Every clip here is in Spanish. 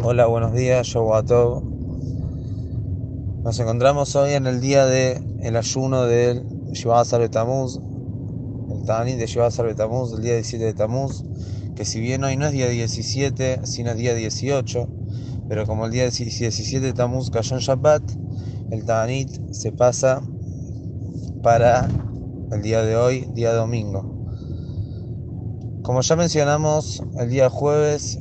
Hola, buenos días, yo Tov. Nos encontramos hoy en el día del el ayuno del Shivazar Betamuz, el Tanit de Shivazar Betamuz, el día 17 de Tamuz, que si bien hoy no es día 17, sino día 18, pero como el día 17 de Tamuz cayó en Shabbat, el Tanit se pasa para el día de hoy, día domingo. Como ya mencionamos, el día jueves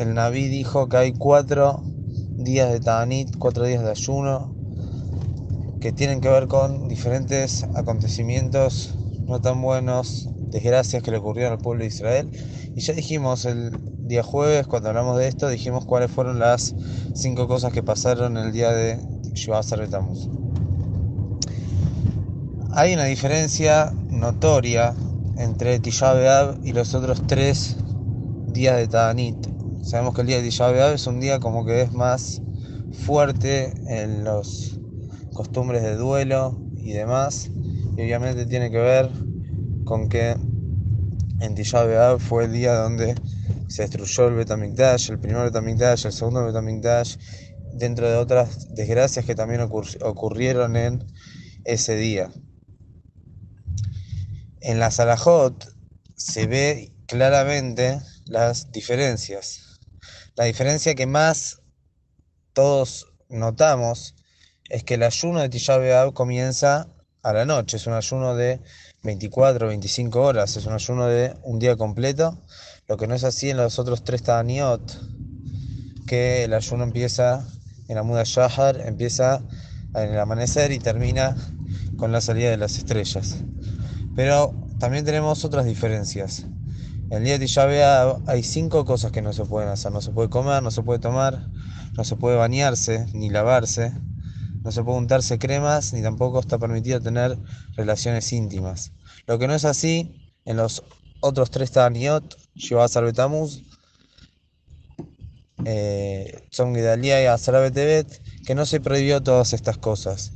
el Naví dijo que hay cuatro días de Ta'anit, cuatro días de ayuno, que tienen que ver con diferentes acontecimientos no tan buenos, desgracias que le ocurrieron al pueblo de Israel. Y ya dijimos el día jueves, cuando hablamos de esto, dijimos cuáles fueron las cinco cosas que pasaron el día de Tamuz. Hay una diferencia notoria entre Tisha y los otros tres días de Ta'anit. Sabemos que el día de Tisha es un día como que es más fuerte en los costumbres de duelo y demás. Y obviamente tiene que ver con que en Tisha fue el día donde se destruyó el Betamikdash, el primer Betamikdash, el segundo Betamikdash, dentro de otras desgracias que también ocurrieron en ese día. En la Salahot se ve claramente las diferencias. La diferencia que más todos notamos es que el ayuno de Tisha comienza a la noche, es un ayuno de 24 25 horas, es un ayuno de un día completo, lo que no es así en los otros tres Tadaniot, que el ayuno empieza en la Muda Shahar, empieza en el amanecer y termina con la salida de las estrellas. Pero también tenemos otras diferencias. El día de Tisha hay cinco cosas que no se pueden hacer. No se puede comer, no se puede tomar, no se puede bañarse ni lavarse, no se puede untarse cremas, ni tampoco está permitido tener relaciones íntimas. Lo que no es así en los otros tres Taniot, Shivazar Betamuz, eh, Gedalia y Azarabetebet, que no se prohibió todas estas cosas.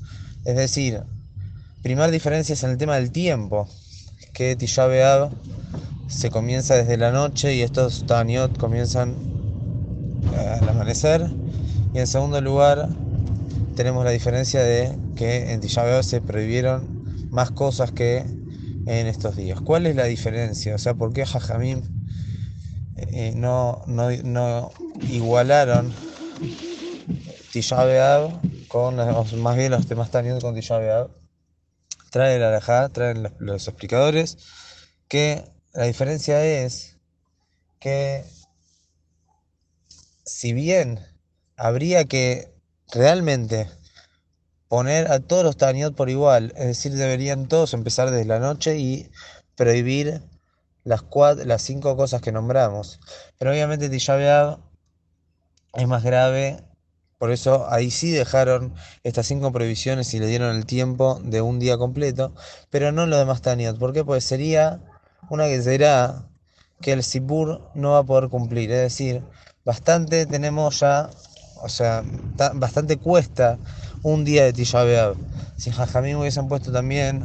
Es decir, primera diferencia es en el tema del tiempo, que Tisha se comienza desde la noche y estos Taniot comienzan eh, al amanecer. Y en segundo lugar, tenemos la diferencia de que en Tisha se prohibieron más cosas que en estos días. ¿Cuál es la diferencia? O sea, ¿por qué Jajamim eh, no, no, igualaron Tisha con los, más bien los temas Taniot con Tisha Trae la alajá, traen los explicadores que la diferencia es que si bien habría que realmente poner a todos los Taniot por igual, es decir, deberían todos empezar desde la noche y prohibir las, cuatro, las cinco cosas que nombramos. Pero obviamente Tisha es más grave, por eso ahí sí dejaron estas cinco prohibiciones y le dieron el tiempo de un día completo, pero no los demás Taniot. ¿Por qué? Pues sería una que será que el Sipur no va a poder cumplir. Es decir, bastante tenemos ya, o sea, bastante cuesta un día de Tisha Si Jajamim hubiesen puesto también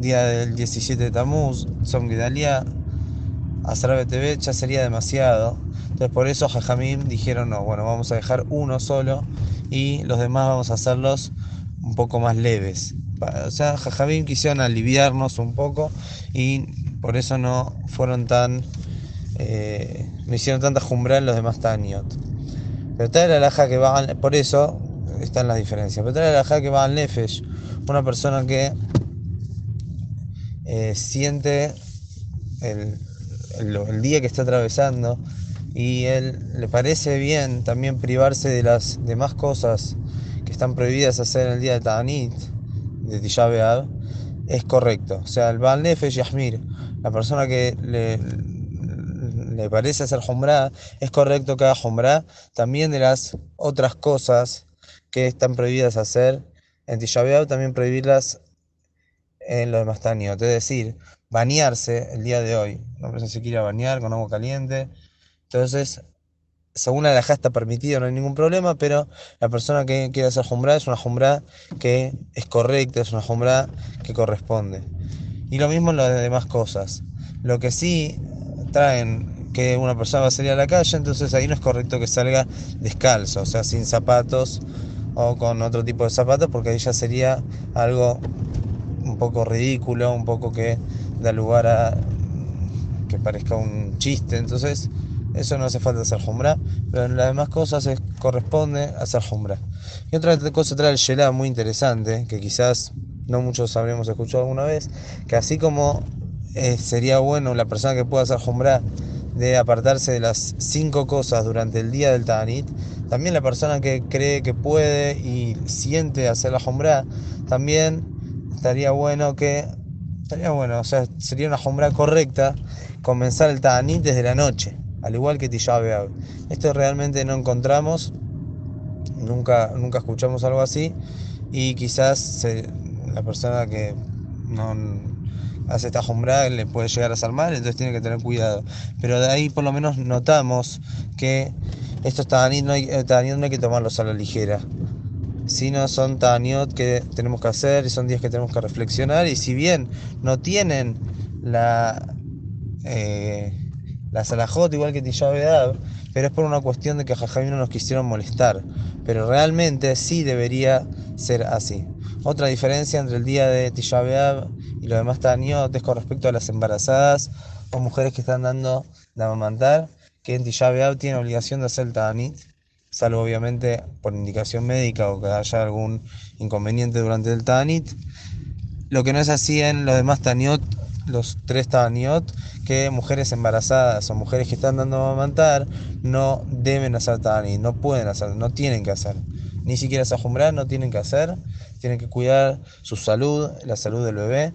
día del 17 de Tamuz, Som Gedalia, Azrabe TV, ya sería demasiado. Entonces por eso Jajamim dijeron, no, bueno, vamos a dejar uno solo y los demás vamos a hacerlos un poco más leves. O sea, Jajamim quisieron aliviarnos un poco y por eso no fueron tan. Eh, no hicieron tanta jumbra en los demás Taniot. Pero tal la alhaja que va por eso están las diferencias. Pero tal la alhaja que va al Nefesh, una persona que eh, siente el, día que está atravesando y él le parece bien también privarse de las demás cosas que están prohibidas hacer en el día de Ta'anit, de Tisha B'Av, es correcto. O sea, el Baal Nefesh Yahmir la persona que le, parece hacer Jumbrá, es correcto que haga Jumbrá también de las otras cosas que están prohibidas hacer en Tisha también prohibirlas en los demás Taniot. Es decir, bañarse el día de hoy. Una persona se quiere bañar con agua caliente. Entonces, según la alajá está permitido, no hay ningún problema, pero la persona que quiere hacer Jumbrá es una Jumbrá que es correcta, es una Jumbrá que corresponde. Y lo mismo en las demás cosas. Lo que sí traen que una persona va a salir a la calle, entonces ahí no es correcto que salga descalzo, o sea, sin zapatos o con otro tipo de zapatos, porque ahí ya sería algo un poco ridículo, un poco que da lugar a que parezca un chiste, entonces eso no hace falta hacer jumbra, pero en las demás cosas es, corresponde hacer jumbra. Y otra cosa trae el Shelah muy interesante, que quizás no muchos habremos escuchado alguna vez, que así como eh, sería bueno la persona que pueda hacer jumbra de apartarse de las cinco cosas durante el día del Tanit, también la persona que cree que puede y siente hacer la jumbra, también estaría bueno que, estaría bueno, o sea, sería una jumbra correcta comenzar el Tanit desde la noche al igual que Tisha Esto realmente no encontramos, nunca, nunca escuchamos algo así y quizás la persona que no hace esta jumbra le puede llegar a ser mal, entonces tiene que tener cuidado. Pero de ahí por lo menos notamos que estos no hay, eh, no hay que tomarlos a la ligera, sino son ta'aniot que tenemos que hacer y son días que tenemos que reflexionar y si bien no tienen la... Eh, la igual que Tisha pero es por una cuestión de que Jajamín no nos quisieron molestar. Pero realmente sí debería ser así. Otra diferencia entre el día de Tisha y los demás Taniot es con respecto a las embarazadas o mujeres que están dando de amamantar, que en Tisha tienen obligación de hacer el Tanit, salvo obviamente por indicación médica o que haya algún inconveniente durante el Tanit. Lo que no es así en los demás Taniot los tres Tabaniot, que mujeres embarazadas o mujeres que están dando a amamantar no deben hacer Tabanit, no pueden hacer, no tienen que hacer. Ni siquiera Sajumbrar no tienen que hacer, tienen que cuidar su salud, la salud del bebé.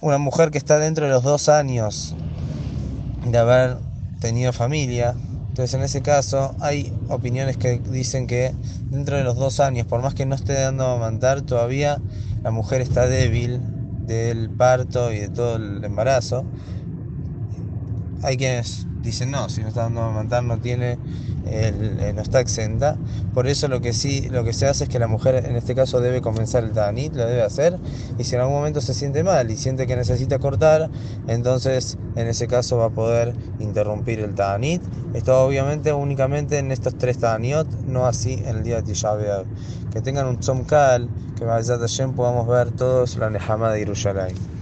Una mujer que está dentro de los dos años de haber tenido familia, entonces en ese caso hay opiniones que dicen que dentro de los dos años, por más que no esté dando a amamantar, todavía la mujer está débil del parto y de todo el embarazo. Hay quienes dicen no, si no está dando a amamantar no tiene eh, no está exenta. Por eso lo que sí, lo que se hace es que la mujer en este caso debe comenzar el tanit, lo debe hacer, y si en algún momento se siente mal y siente que necesita cortar, entonces en ese caso va a poder interrumpir el tanit. Esto obviamente únicamente en estos tres ta'aniot, no así en el día de Tisha Que tengan un tzomkal, que vaya podamos ver todos la Nehama de Yerushalayim.